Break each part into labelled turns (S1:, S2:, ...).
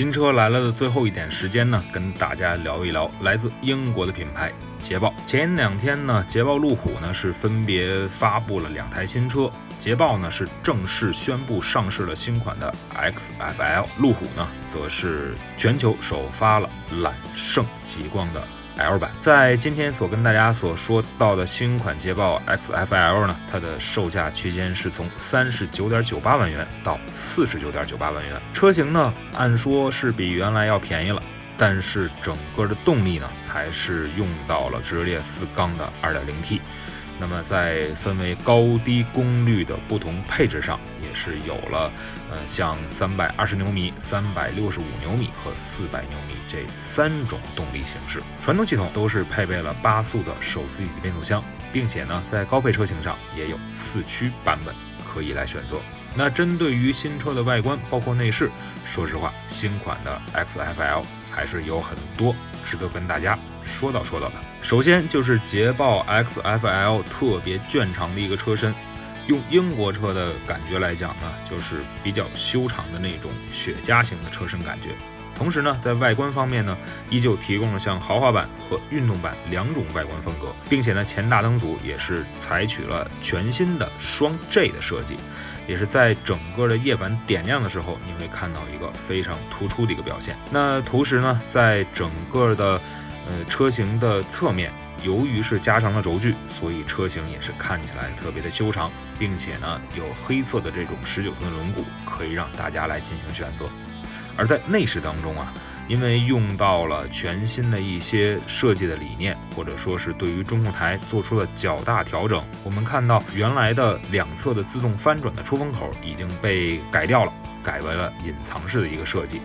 S1: 新车来了的最后一点时间呢，跟大家聊一聊来自英国的品牌捷豹。前两天呢，捷豹路虎呢是分别发布了两台新车，捷豹呢是正式宣布上市了新款的 XFL，路虎呢则是全球首发了揽胜极光的。L 版在今天所跟大家所说到的新款捷豹 XFL 呢，它的售价区间是从三十九点九八万元到四十九点九八万元。车型呢，按说是比原来要便宜了，但是整个的动力呢，还是用到了直列四缸的 2.0T。那么在分为高低功率的不同配置上，也是有了，呃，像三百二十牛米、三百六十五牛米和四百牛米这三种动力形式。传动系统都是配备了八速的手自一体变速箱，并且呢，在高配车型上也有四驱版本可以来选择。那针对于新车的外观，包括内饰，说实话，新款的 XFL 还是有很多值得跟大家说道说道的。首先就是捷豹 XFL 特别卷长的一个车身，用英国车的感觉来讲呢，就是比较修长的那种雪茄型的车身感觉。同时呢，在外观方面呢，依旧提供了像豪华版和运动版两种外观风格，并且呢，前大灯组也是采取了全新的双 J 的设计，也是在整个的夜晚点亮的时候，你会看到一个非常突出的一个表现。那同时呢，在整个的呃，车型的侧面，由于是加长了轴距，所以车型也是看起来特别的修长，并且呢，有黑色的这种十九寸轮毂，可以让大家来进行选择。而在内饰当中啊，因为用到了全新的一些设计的理念，或者说是对于中控台做出了较大调整，我们看到原来的两侧的自动翻转的出风口已经被改掉了，改为了隐藏式的一个设计。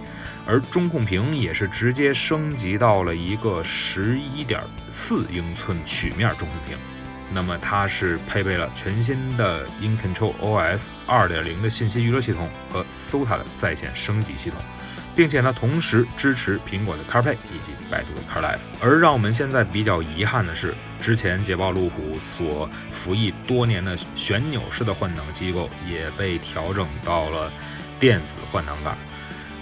S1: 而中控屏也是直接升级到了一个十一点四英寸曲面中控屏，那么它是配备了全新的 In Control OS 二点零的信息娱乐系统和 SOTA 的在线升级系统，并且呢，同时支持苹果的 CarPlay 以及百度的 CarLife。而让我们现在比较遗憾的是，之前捷豹路虎所服役多年的旋钮式的换挡机构也被调整到了电子换挡杆。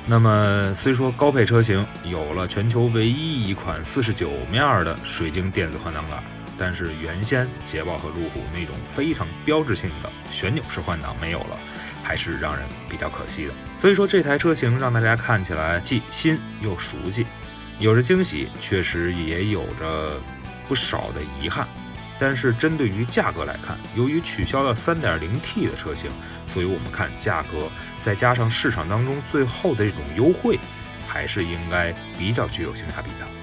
S1: 那么，虽说高配车型有了全球唯一一款四十九面的水晶电子换挡杆，但是原先捷豹和路虎那种非常标志性的旋钮式换挡没有了，还是让人比较可惜的。所以说，这台车型让大家看起来既新又熟悉，有着惊喜，确实也有着不少的遗憾。但是针对于价格来看，由于取消了 3.0T 的车型，所以我们看价格。再加上市场当中最后的这种优惠，还是应该比较具有性价比的。